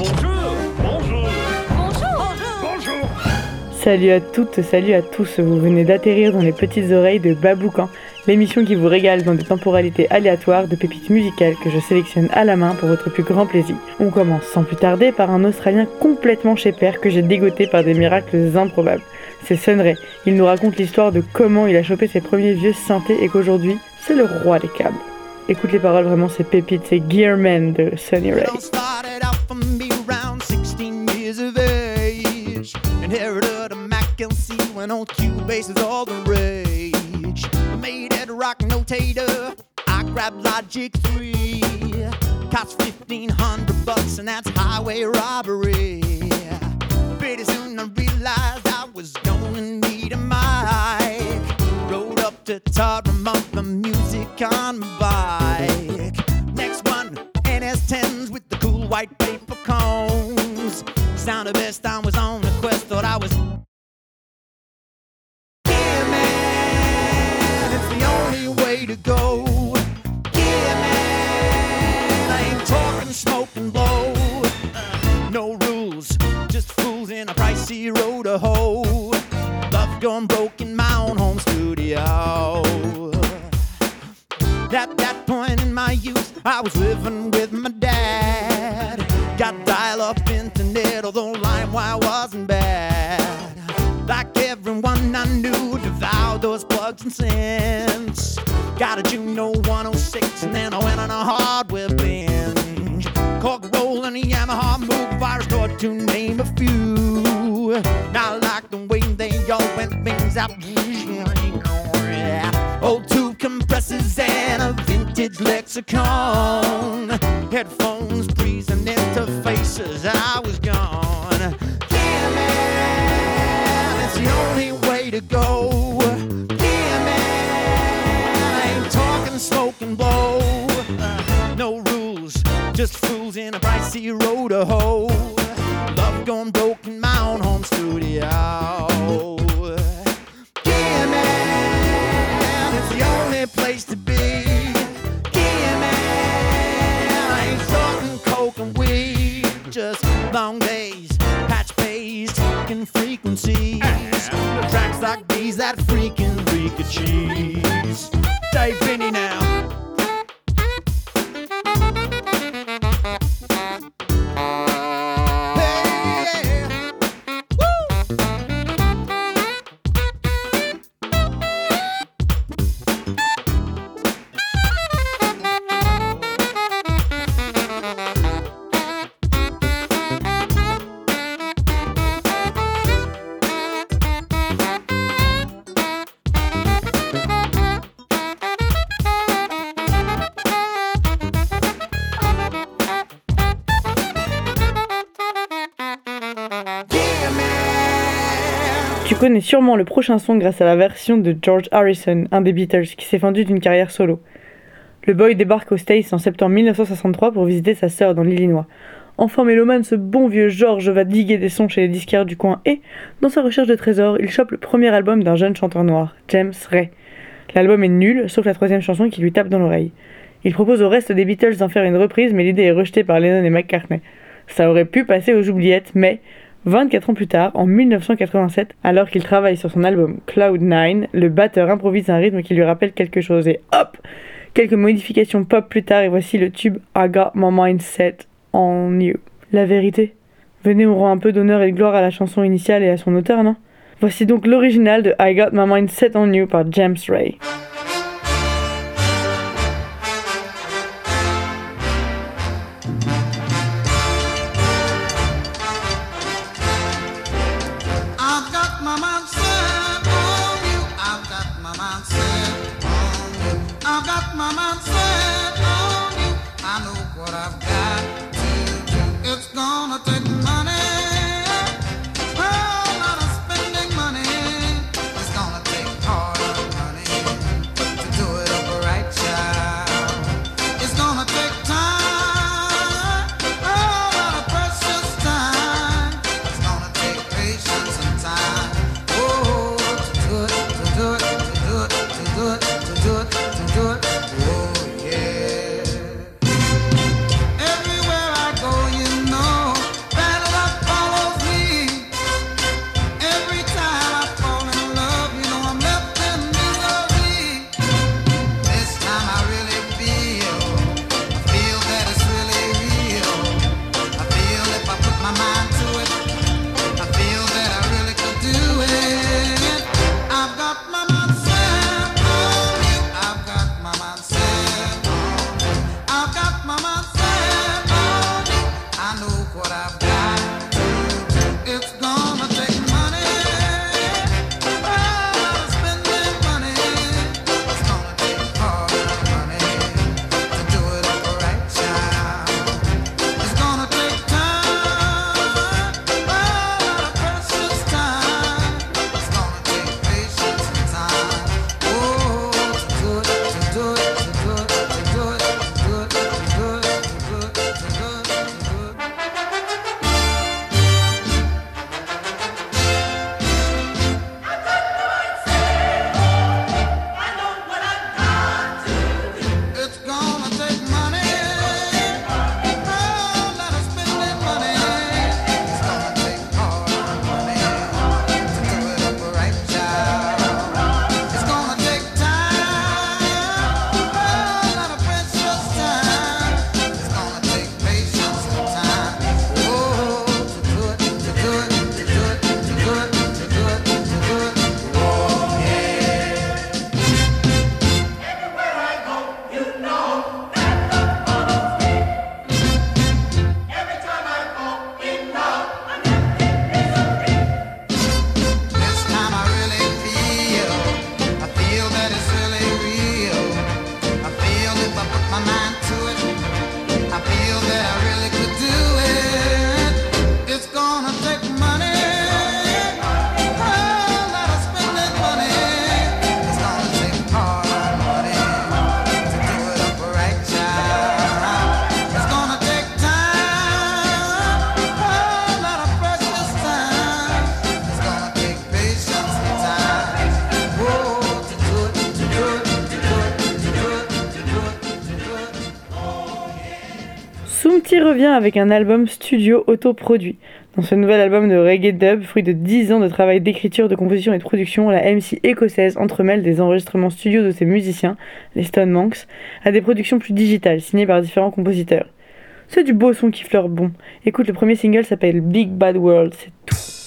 Bonjour Bonjour Bonjour Bonjour Salut à toutes, salut à tous, vous venez d'atterrir dans les petites oreilles de Baboucan, l'émission qui vous régale dans des temporalités aléatoires de pépites musicales que je sélectionne à la main pour votre plus grand plaisir. On commence sans plus tarder par un Australien complètement chez père que j'ai dégoté par des miracles improbables. C'est Sunray, il nous raconte l'histoire de comment il a chopé ses premiers vieux synthés et qu'aujourd'hui, c'est le roi des câbles. Écoute les paroles, vraiment c'est pépite, c'est Gearman de Sunny Ray. On Cubase is all the rage. I made it a rock notator. I grabbed Logic 3. Cost 1500 bucks and that's highway robbery. Pretty soon I realized I was gonna need a mic. Rode up to of the music on my bike. Next one, NS10s with the cool white paper cones. Sound the best, I was on a quest, thought I was. To go. Yeah, man, I ain't talking smoke and blow. No rules, just fools in a pricey road to hoe. Love gone broke in my own home studio. At that point in my youth, I was living with my dad. Got dial up internet, although LimeWire wasn't bad. Like everyone I knew, devoured those plugs and cents. Got a Juno 106, and then I went on a hardware binge. Cork roll and a Yamaha move virus door to name a few. Now I like the way they all went things out. Old tube compressors and a vintage lexicon. Headphones, breeze, and interfaces. I was gone. Yeah, man, it's the only way to go. To hoe. Le prochain son grâce à la version de George Harrison, un des Beatles, qui s'est fendu d'une carrière solo. Le boy débarque aux States en septembre 1963 pour visiter sa sœur dans l'Illinois. Enfant mélomane, ce bon vieux George va diguer des sons chez les disquaires du coin et, dans sa recherche de trésors, il chope le premier album d'un jeune chanteur noir, James Ray. L'album est nul, sauf la troisième chanson qui lui tape dans l'oreille. Il propose au reste des Beatles d'en faire une reprise, mais l'idée est rejetée par Lennon et McCartney. Ça aurait pu passer aux oubliettes, mais 24 ans plus tard, en 1987, alors qu'il travaille sur son album Cloud9, le batteur improvise un rythme qui lui rappelle quelque chose et hop Quelques modifications pop plus tard et voici le tube I Got My Mind Set on You. La vérité? Venez, on rend un peu d'honneur et de gloire à la chanson initiale et à son auteur, non? Voici donc l'original de I Got My Mind Set on You par James Ray. Avec un album studio autoproduit. Dans ce nouvel album de reggae dub, fruit de 10 ans de travail d'écriture, de composition et de production, la MC écossaise entremêle des enregistrements studio de ses musiciens, les Stone Monks, à des productions plus digitales, signées par différents compositeurs. C'est du beau son qui fleure bon. Écoute, le premier single s'appelle Big Bad World, c'est tout.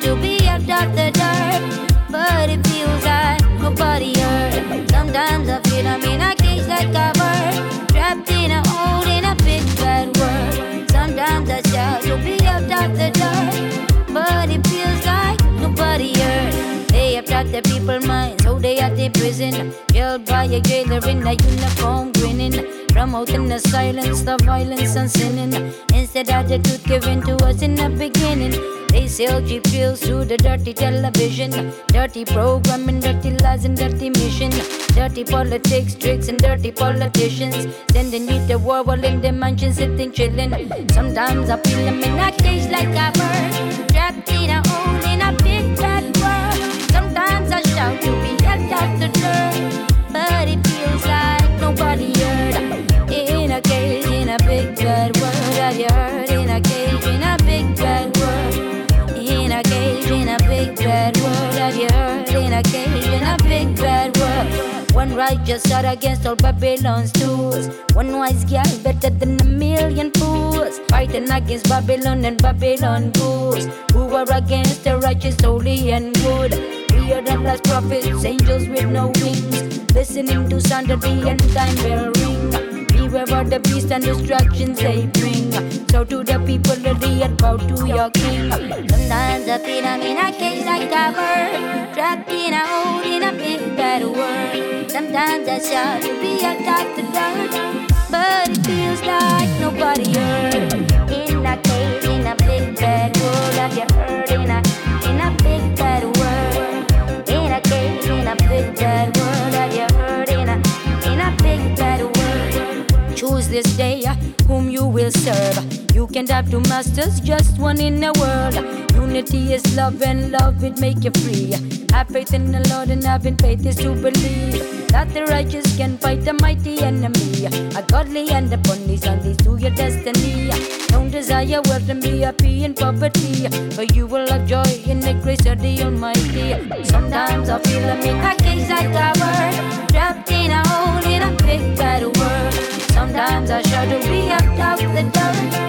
To be out of the dirt, but it feels like nobody heard. Sometimes I feel I'm in a cage like a bird trapped in a hole in a big bad world. Sometimes I shout to be out of the dirt, but it feels like nobody heard. They have taught the people minds, so they at the prison. Held by a jailer in a uniform, grinning. Promoting the silence, the violence, and sinning. Instead truth given to us in the beginning. They sell cheap thrills through the dirty television. Dirty programming, dirty lies, and dirty mission. Dirty politics, tricks, and dirty politicians. Sending you to war while in the mansion sitting chilling. Sometimes I feel I'm in a cage like a bird. Trapped in a hole in a big bad world. Sometimes I shout to be helped out the dirt. But it feels like nobody heard. One righteous shot against all Babylon's tools. One wise girl better than a million fools. Fighting against Babylon and Babylon fools. Who are against the righteous, holy, and good. We are the last prophets, angels with no wings. Listening to sound of the end time bell ring. Beware of the beast and distractions they bring. So to the people of the earth, bow to your king. Sometimes I feel I'm in a cage like a bird, trapped in a hole in a big bad world. Sometimes I shout to be a dirt, but it feels like nobody heard. Will serve. You can't have two masters, just one in the world. Unity is love, and love it make you free. Have faith in the Lord, and having faith is to believe that the righteous can fight the mighty enemy. A godly and a bunnies and these to your destiny. Don't desire wealth and be happy in poverty, for you will have joy in the grace of the Almighty. Sometimes I feel I'm in a cage like a trapped in a hole in a big bad world. Sometimes I shout the door.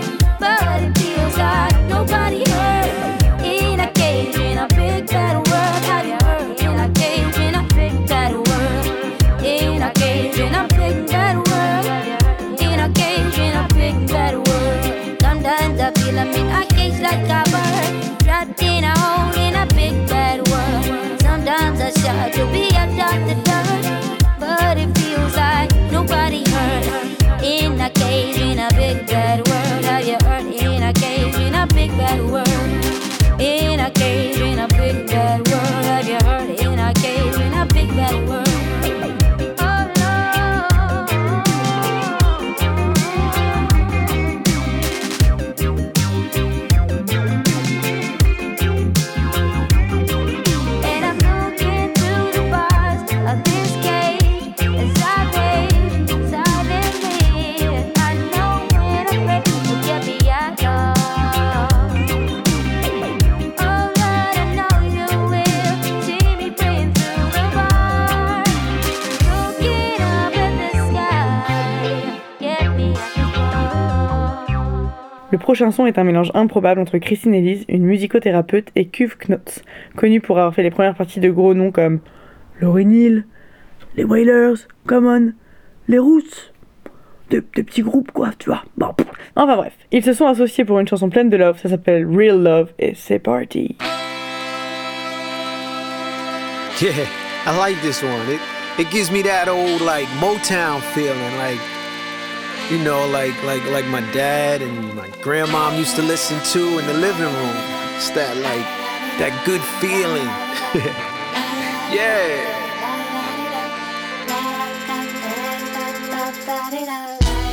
Le prochain son est un mélange improbable entre Christine Elise, une musicothérapeute, et Cuve Knotz, connue pour avoir fait les premières parties de gros noms comme Laurie Neal, les Wailers, Common, les Roots. Des, petits groupes, quoi, tu vois. Bon. Enfin bref, ils se sont associés pour une chanson pleine de love, ça s'appelle Real Love, et c'est parti. Yeah, I like this one. It gives me that old like Motown feeling, like you know, like like like my dad and my grandmom used to listen to in the living room. It's that like that good feeling. yeah.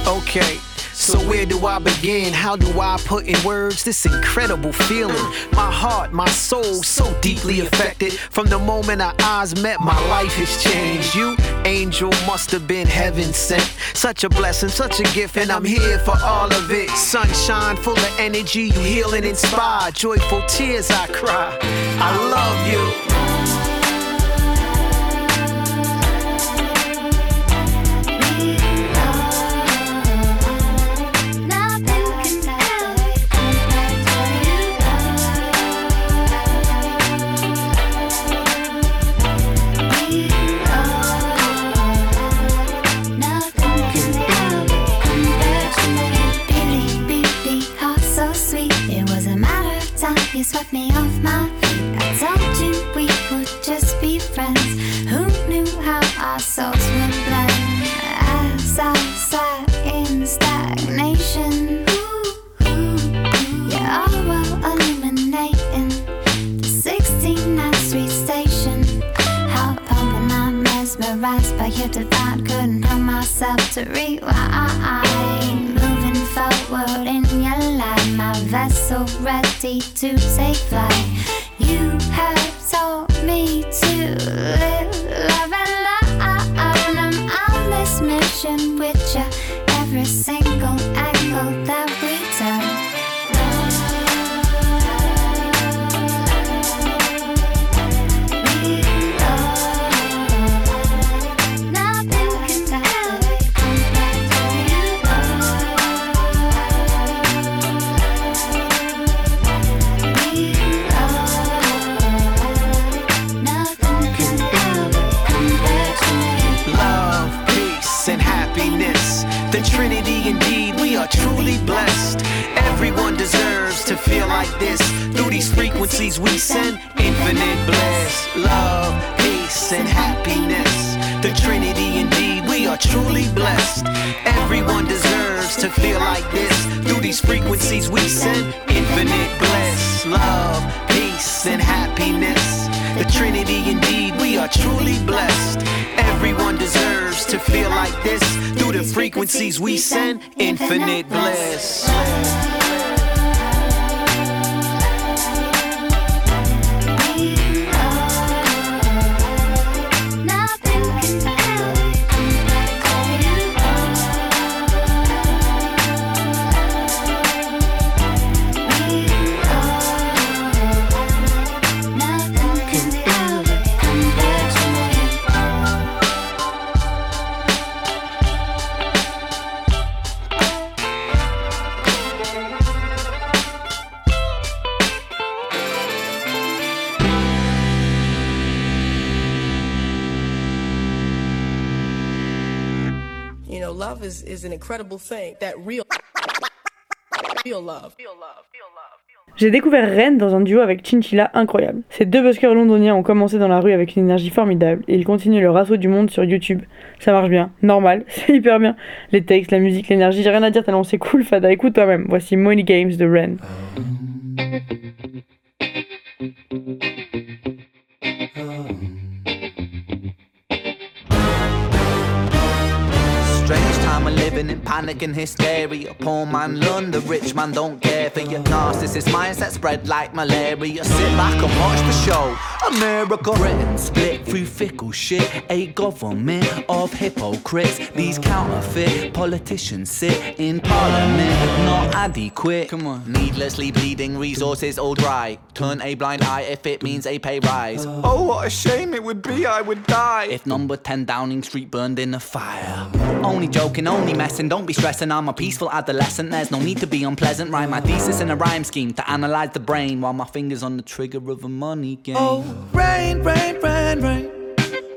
Okay, so where do I begin? How do I put in words this incredible feeling? My heart, my soul, so deeply affected. From the moment our eyes met, my life has changed. You, angel, must have been heaven sent. Such a blessing, such a gift, and I'm here for all of it. Sunshine, full of energy, you heal and inspire. Joyful tears I cry. I love you. Swept me off my feet. I told you we would just be friends. Who knew how our souls would blend? As I sat in stagnation, ooh, ooh, yeah, all while illuminating the 69th Street station. How pumping, I'm mesmerized by your divine. Couldn't help myself to rewind. Forward in your my vessel ready to take flight. You have taught me to live, we send infinite bliss. Love, peace, and happiness. The Trinity indeed, we are truly blessed. Everyone deserves to feel like this. Through these frequencies we send infinite bliss. Love, peace, and happiness. The Trinity indeed, we are truly blessed. Everyone deserves to feel like this. Through the frequencies we send infinite bliss. Love is, is an incredible thing. That real, real love. J'ai découvert Ren dans un duo avec Chinchilla incroyable. Ces deux buskers londoniens ont commencé dans la rue avec une énergie formidable et ils continuent leur assaut du monde sur YouTube. Ça marche bien, normal, c'est hyper bien. Les textes, la musique, l'énergie, j'ai rien à dire tellement c'est cool, Fada, écoute toi-même. Voici Money Games de Ren. Living in panic and hysteria. Poor man learn, the rich man don't care for your narcissist mindset spread like malaria. Sit back and watch the show. America, Britain split through fickle shit. A government of hypocrites. These counterfeit politicians sit in parliament, not adequate. Come on, needlessly bleeding resources all dry. Turn a blind eye if it means a pay rise. Oh, what a shame it would be, I would die. If number 10 Downing Street burned in a fire. Only joking, only messing, don't be stressing. I'm a peaceful adolescent, there's no need to be unpleasant. Write my thesis in a rhyme scheme to analyze the brain while my fingers on the trigger of a money game. Oh, rain, rain, rain, rain.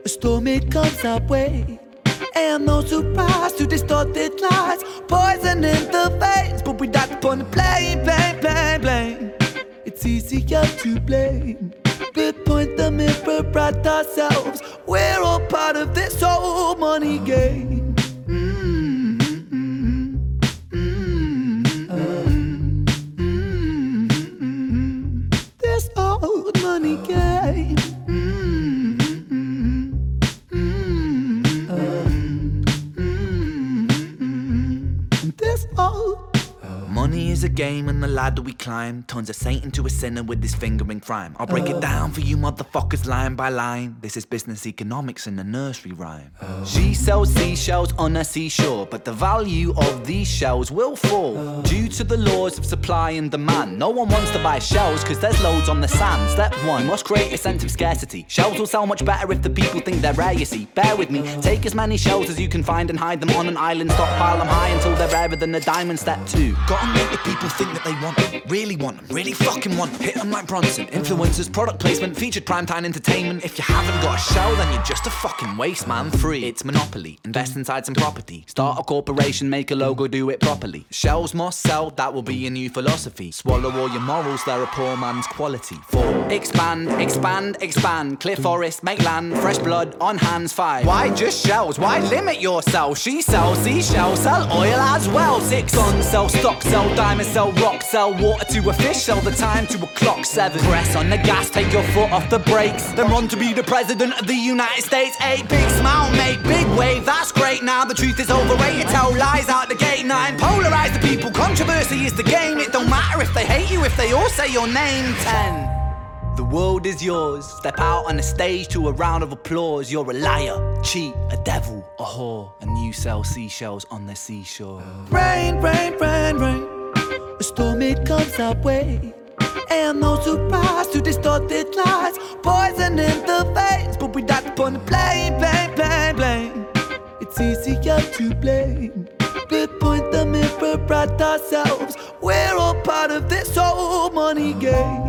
A storm it comes our way. And no surprise to distorted lies. Poison in the veins, but we died upon the blame, blame, blame, blame. It's easier to blame. We point the mirror at ourselves. We're all part of this whole money game. Game and the ladder we climb turns a saint into a sinner with his finger in crime. I'll break it oh. down for you motherfuckers line by line. This is business economics in a nursery rhyme. She sells seashells on a seashore, but the value of these shells will fall oh. due to the laws of supply and demand. No one wants to buy shells because there's loads on the sand. Step one, must create a sense of scarcity. Shells will sell much better if the people think they're rare, you see. Bear with me, take as many shells as you can find and hide them on an island. Stockpile them high until they're rarer than a diamond. Step two, gotta make the people think that they want really want them, really fucking want them. Hit them like Bronson. Influencers, product placement, featured primetime entertainment. If you haven't got a shell, then you're just a fucking waste, man. Free. It's monopoly. Invest inside some property. Start a corporation, make a logo, do it properly. Shells must sell, that will be your new philosophy. Swallow all your morals, they're a poor man's quality. Four. Expand, expand, expand. Clear forest, make land, fresh blood on hands. Five. Why just shells? Why limit yourself? She sells seashells, sell oil as well. Six. Guns, sell stock, sell diamonds, sell rock, sell water to a fish, sell the time to a clock. Seven. Press on the gas, take your foot off the brakes. Then run to be the president of the United States. Eight. Big smile, make big wave. That's great. Now the truth is overrated. Tell lies out the gate. Nine. Polarize the people. Controversy is the game. It don't matter if they hate you, if they all say your name. Ten. The world is yours. Step out on the stage to a round of applause. You're a liar, cheat, a devil, a whore, and you sell seashells on the seashore. Rain, rain, rain, rain. A storm it comes our way. And no surprise to distorted lies. Poison in the veins, but we die upon the blame, blame, blame, blame. It's easier to blame. But point the mirror at ourselves. We're all part of this whole money game.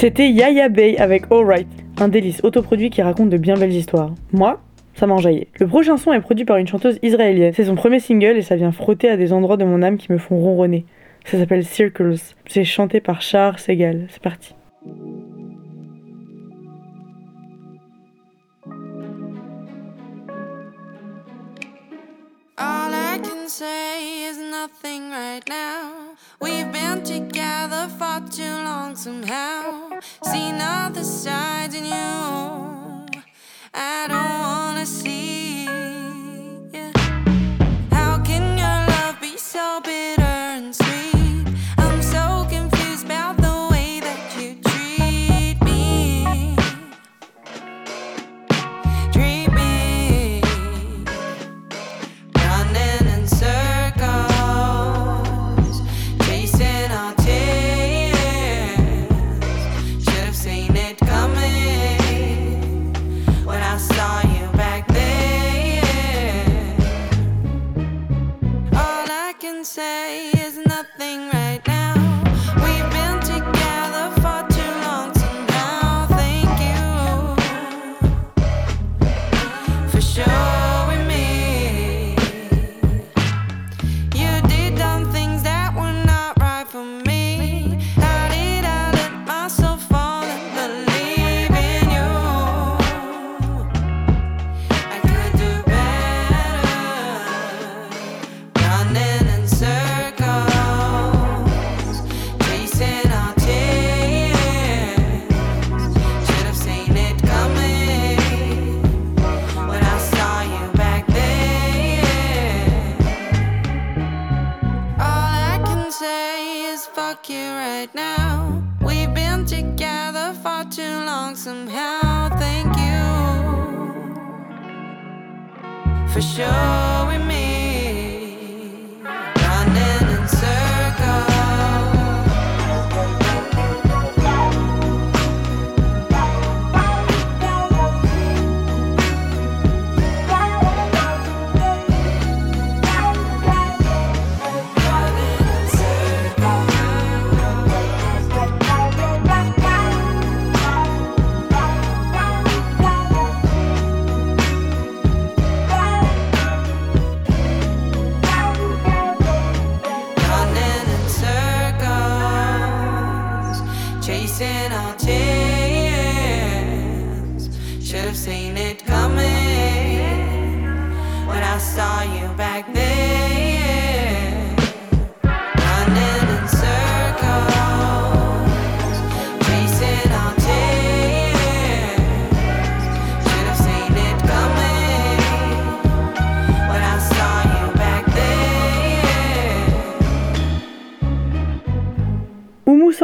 C'était Yaya Bey avec Alright, un délice autoproduit qui raconte de bien belles histoires. Moi, ça m'a enjaillé. Le prochain son est produit par une chanteuse israélienne. C'est son premier single et ça vient frotter à des endroits de mon âme qui me font ronronner. Ça s'appelle Circles. C'est chanté par Char Segal. C'est parti. All I can say is nothing right now. We've been together for too long somehow. Seen other sides in you. I don't wanna see.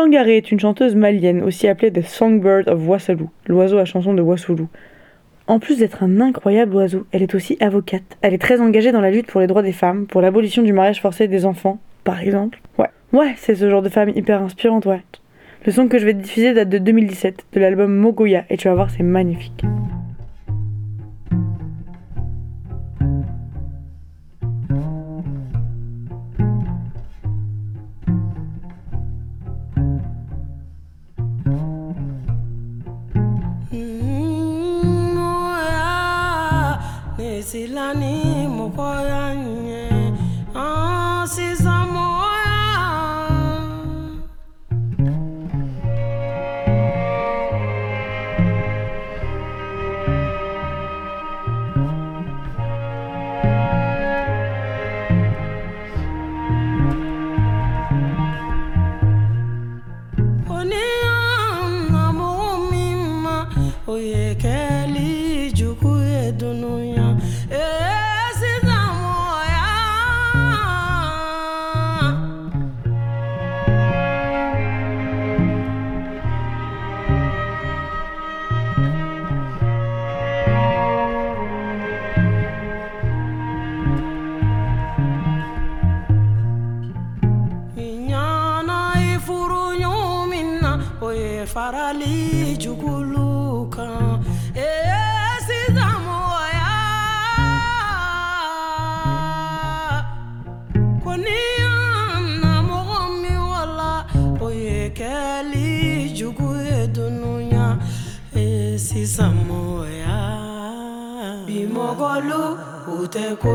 Sangaré est une chanteuse malienne, aussi appelée The Songbird of Wassoulou, l'oiseau à chanson de Wassoulou. En plus d'être un incroyable oiseau, elle est aussi avocate. Elle est très engagée dans la lutte pour les droits des femmes, pour l'abolition du mariage forcé des enfants, par exemple. Ouais, ouais, c'est ce genre de femme hyper inspirante, ouais. Le son que je vais te diffuser date de 2017, de l'album Mogoya, et tu vas voir, c'est magnifique. silani mokoya farali jugulukan e sidamu oya koni na mɔgɔ min wala. O ye kɛli jugu ye dunuya e sisan mɔya bi u tɛ ko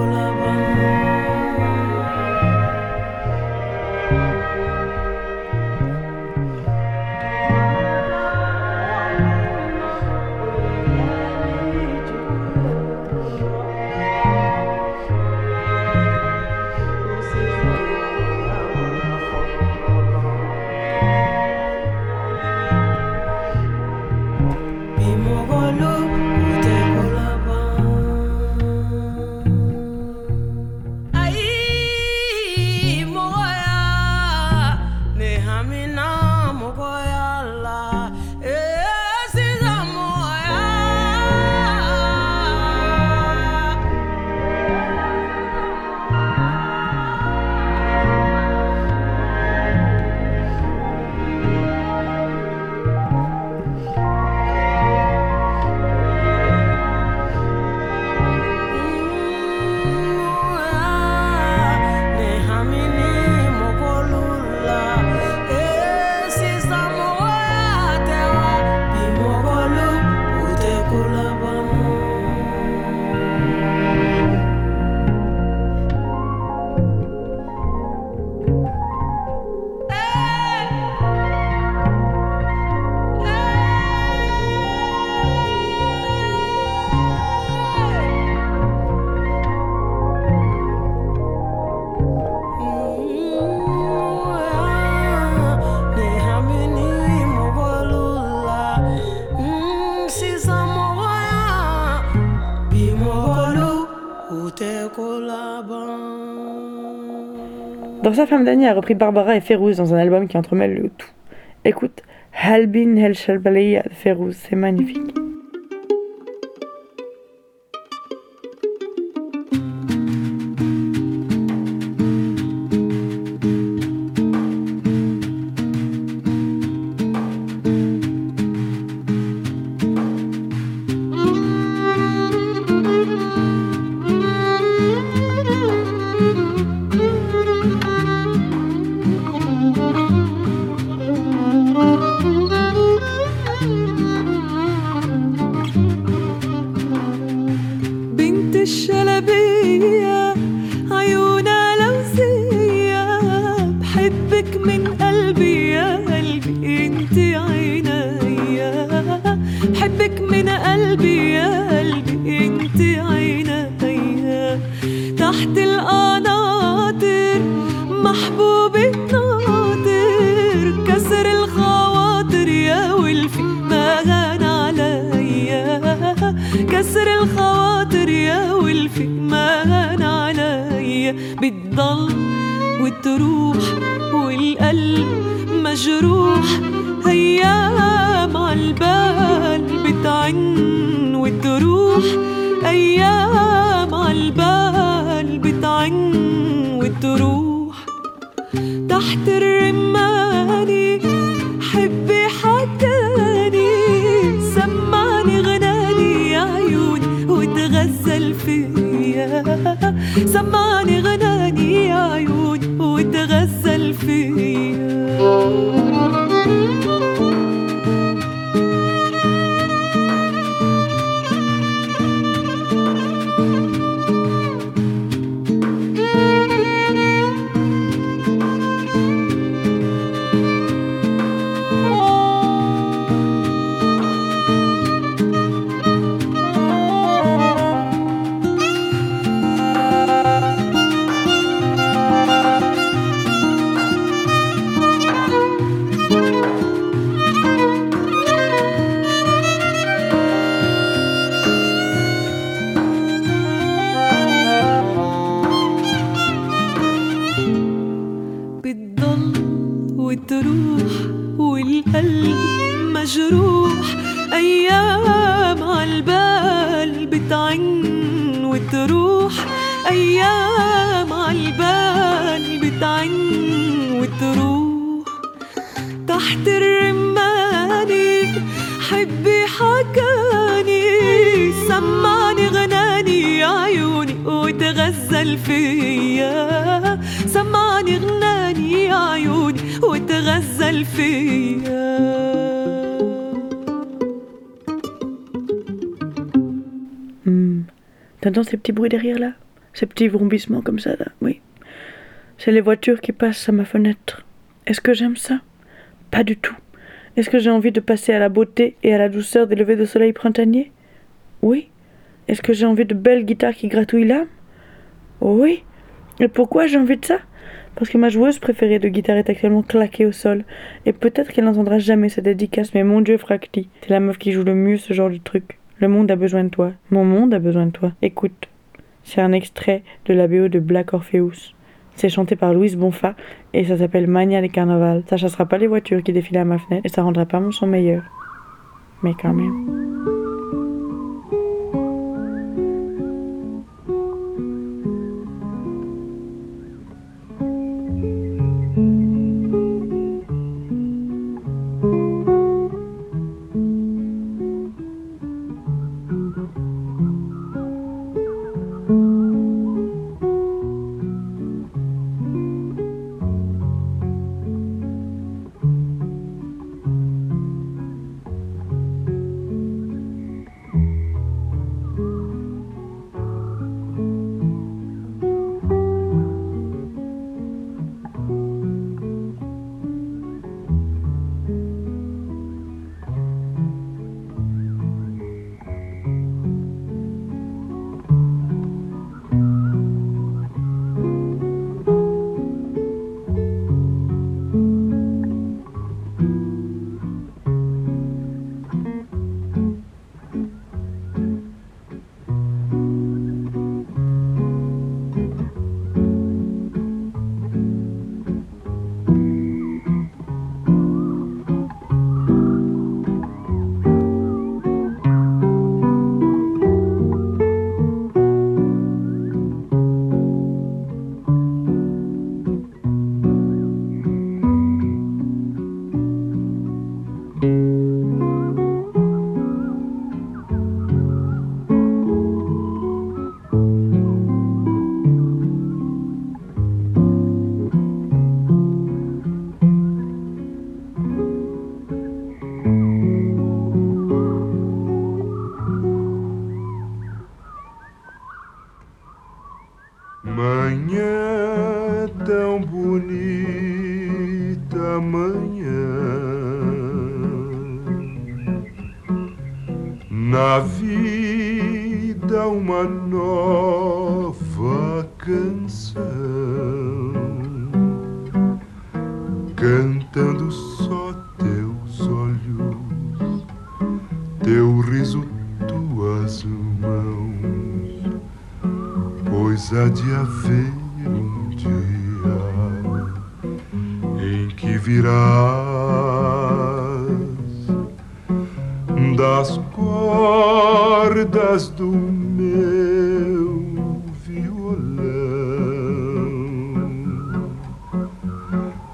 Sur sa, Famdani a repris Barbara et Ferrouz dans un album qui entremêle le tout. Écoute, Halbin El Shalbalaya Ferrouz, c'est magnifique. مجروح أيام عالبال بتعن وتروح. أيام عالبال بتعن وتروح. تحت الرماني حبي حكاني سمعني غناني يا عيون وتغزل فيا. سمعني وتغزل hmm. T'entends ces petits bruits derrière là? Ces petits vrombissements comme ça là? Oui. C'est les voitures qui passent à ma fenêtre. Est-ce que j'aime ça? Pas du tout. Est-ce que j'ai envie de passer à la beauté et à la douceur des levées de soleil printanier Oui. Est-ce que j'ai envie de belles guitares qui gratouillent l'âme? Oui. Et pourquoi j'ai envie de ça? Parce que ma joueuse préférée de guitare est actuellement claquée au sol. Et peut-être qu'elle n'entendra jamais cette dédicace, mais mon dieu, Fracti, c'est la meuf qui joue le mieux ce genre de truc. Le monde a besoin de toi. Mon monde a besoin de toi. Écoute. C'est un extrait de la BO de Black Orpheus. C'est chanté par Louise Bonfa et ça s'appelle Mania des Carnaval. Ça chassera pas les voitures qui défilent à ma fenêtre et ça rendra pas mon son meilleur. Mais quand même.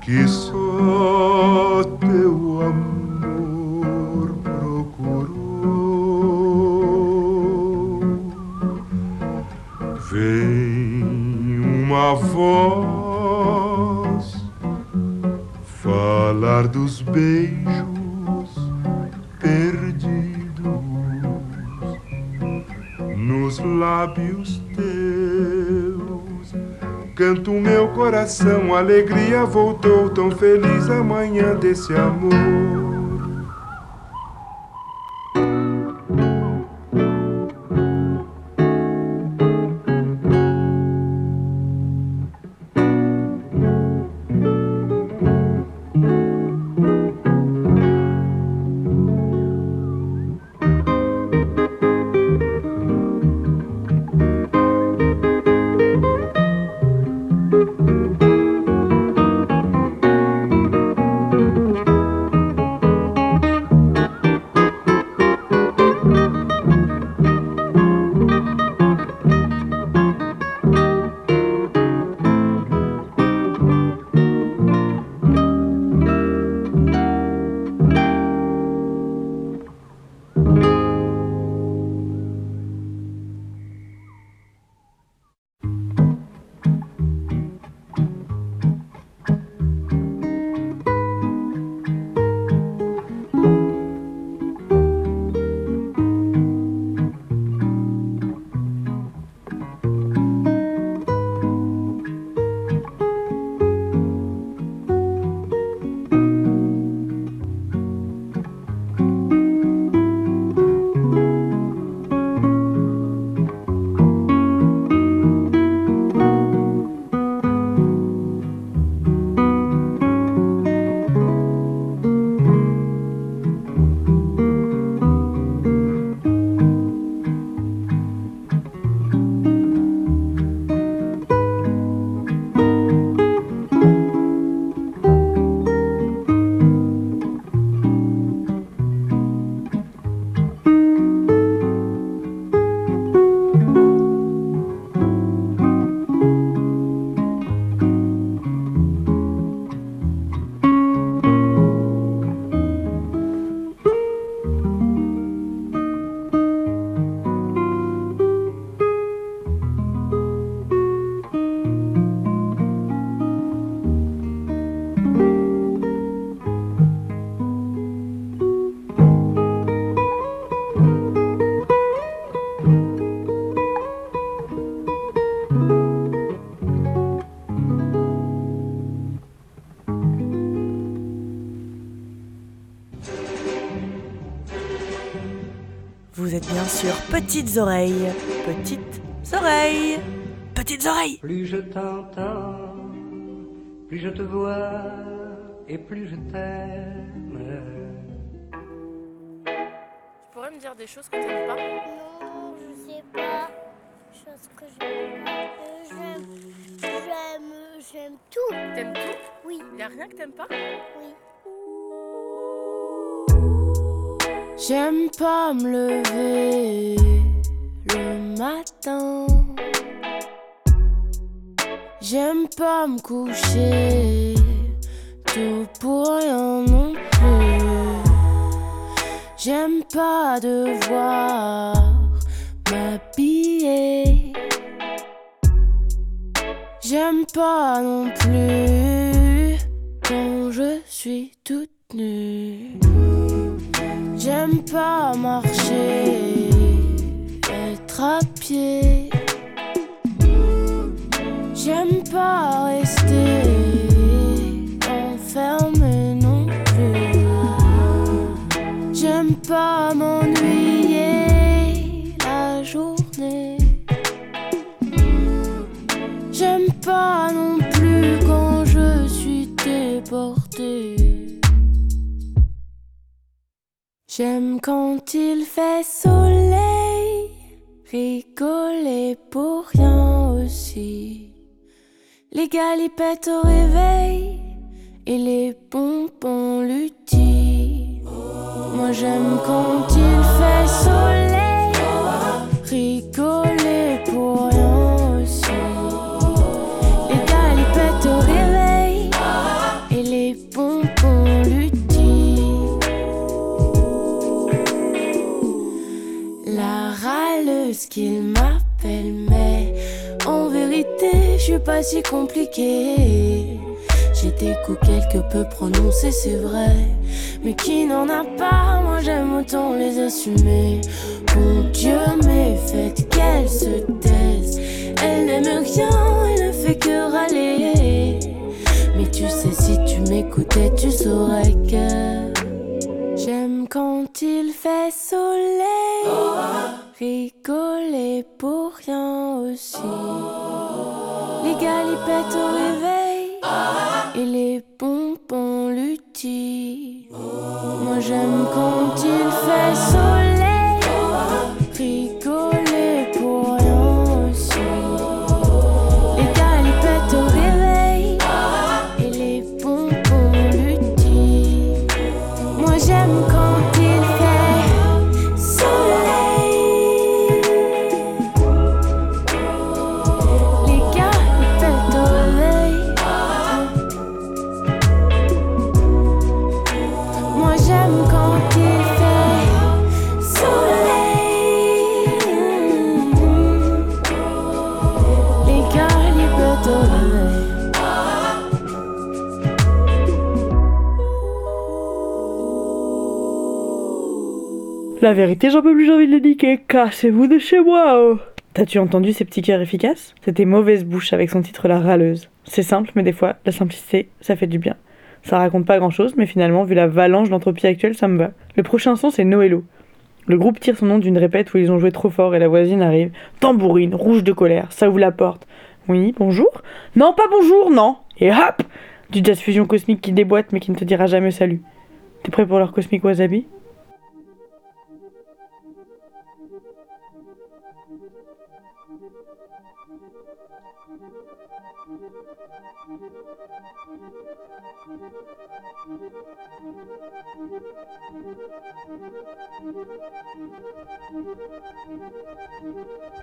que sou. Alegria voltou tão feliz amanhã desse amor. Petites Oreilles. Petites Oreilles. Petites Oreilles. Plus je t'entends, plus je te vois et plus je t'aime. Tu pourrais me dire des choses que t'aimes pas? Non, je sais pas. Chose que j'aime pas. J'aime, j'aime, j'aime tout. T'aimes tout? Oui. Y a rien que t'aimes pas? Oui. J'aime pas me lever le matin. J'aime pas me coucher tout pour rien non plus. J'aime pas devoir m'habiller. J'aime pas non plus quand je suis toute nue. J'aime pas marcher, J'aime pas rester enfermé non plus. J'aime pas m'ennuyer la journée. J'aime pas non plus quand je suis déportée. J'aime quand il fait soleil, rigoler pour rien aussi. Les galipettes au réveil et les pompons lutti. Moi j'aime quand il fait soleil, suis pas si compliquée. J'ai des coups quelque peu prononcés, c'est vrai. Mais qui n'en a pas, moi j'aime autant les assumer. Bon Dieu, mais faites qu'elle se taise. Elle n'aime rien, elle ne fait que râler. Mais tu sais, si tu m'écoutais, tu saurais que. J'aime quand il fait soleil, rigoler pour rien aussi. Les galipettes au réveil et les pompons lutti. Moi j'aime quand il fait soleil, La vérité, j'en peux plus, j'ai envie de le niquer. Cassez-vous de chez moi oh. T'as-tu entendu ces petits cœurs efficaces? C'était Mauvaise Bouche avec son titre La Râleuse. C'est simple, mais des fois, la simplicité, ça fait du bien. Ça raconte pas grand-chose, mais finalement, vu la valanche d'entropie actuelle, ça me va. Le prochain son, c'est Noëlo. Le groupe tire son nom d'une répète où ils ont joué trop fort et la voisine arrive. Tambourine, rouge de colère, ça ouvre la porte. Oui, bonjour? Non, pas bonjour, non Et hop Du jazz fusion cosmique qui déboîte mais qui ne te dira jamais salut. T'es prêt pour leur cosmique wasabi? Thank you.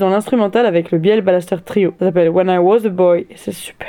Dans l'instrumental avec le Biel Balaster Trio. Ça s'appelle When I Was a Boy et c'est super.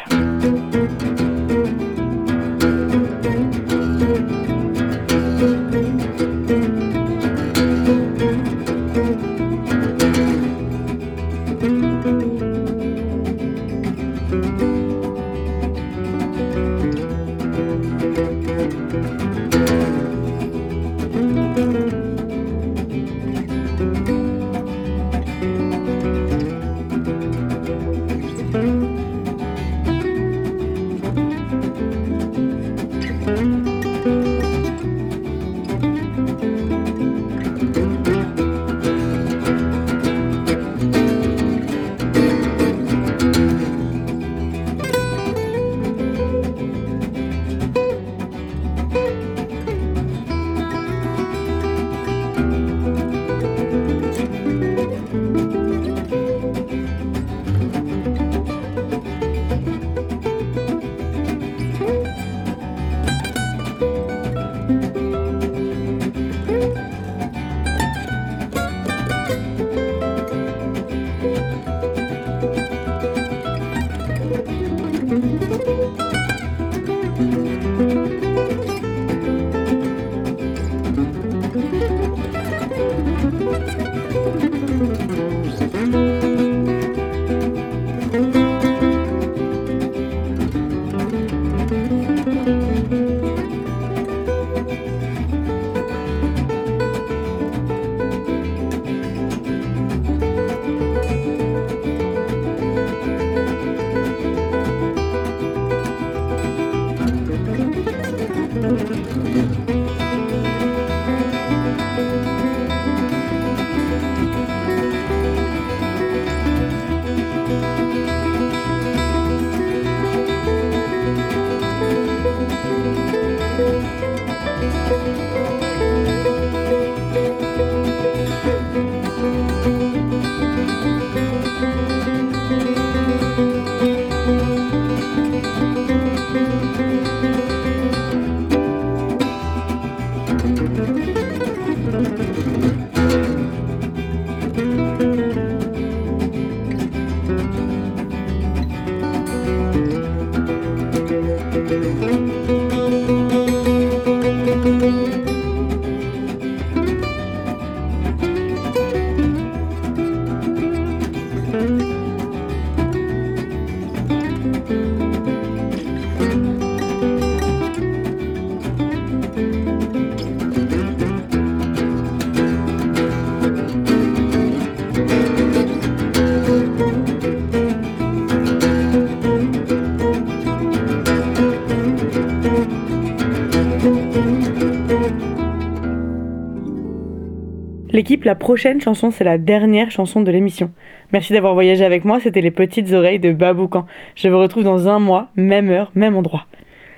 L'équipe, la prochaine chanson, c'est la dernière chanson de l'émission. Merci d'avoir voyagé avec moi, c'était les petites oreilles de Baboucan. Je vous retrouve dans un mois, même heure, même endroit.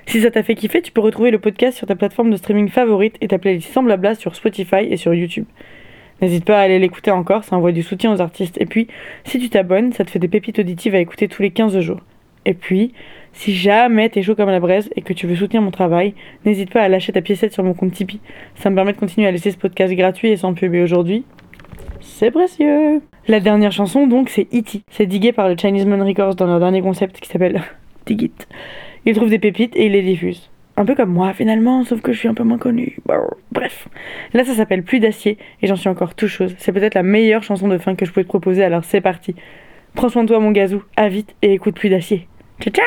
Si ça t'a fait kiffer, tu peux retrouver le podcast sur ta plateforme de streaming favorite et ta playlist sans blabla sur Spotify et sur YouTube. N'hésite pas à aller l'écouter encore, ça envoie du soutien aux artistes. Et puis, si tu t'abonnes, ça te fait des pépites auditives à écouter tous les 15 jours. Et puis, si jamais t'es chaud comme la braise et que tu veux soutenir mon travail, n'hésite pas à lâcher ta piécette sur mon compte Tipeee. Ça me permet de continuer à laisser ce podcast gratuit et sans pub. Et aujourd'hui, c'est précieux. La dernière chanson, donc, c'est E.T. C'est digué par le Chinese Man Records dans leur dernier concept qui s'appelle Dig It. Ils trouvent des pépites et ils les diffusent. Un peu comme moi, finalement, sauf que je suis un peu moins connu. Bref. Là, ça s'appelle Plus d'acier et j'en suis encore tout chose. C'est peut-être la meilleure chanson de fin que je pouvais te proposer, alors c'est parti. Prends soin de toi, mon gazou. À vite et écoute Plus d'acier. 着。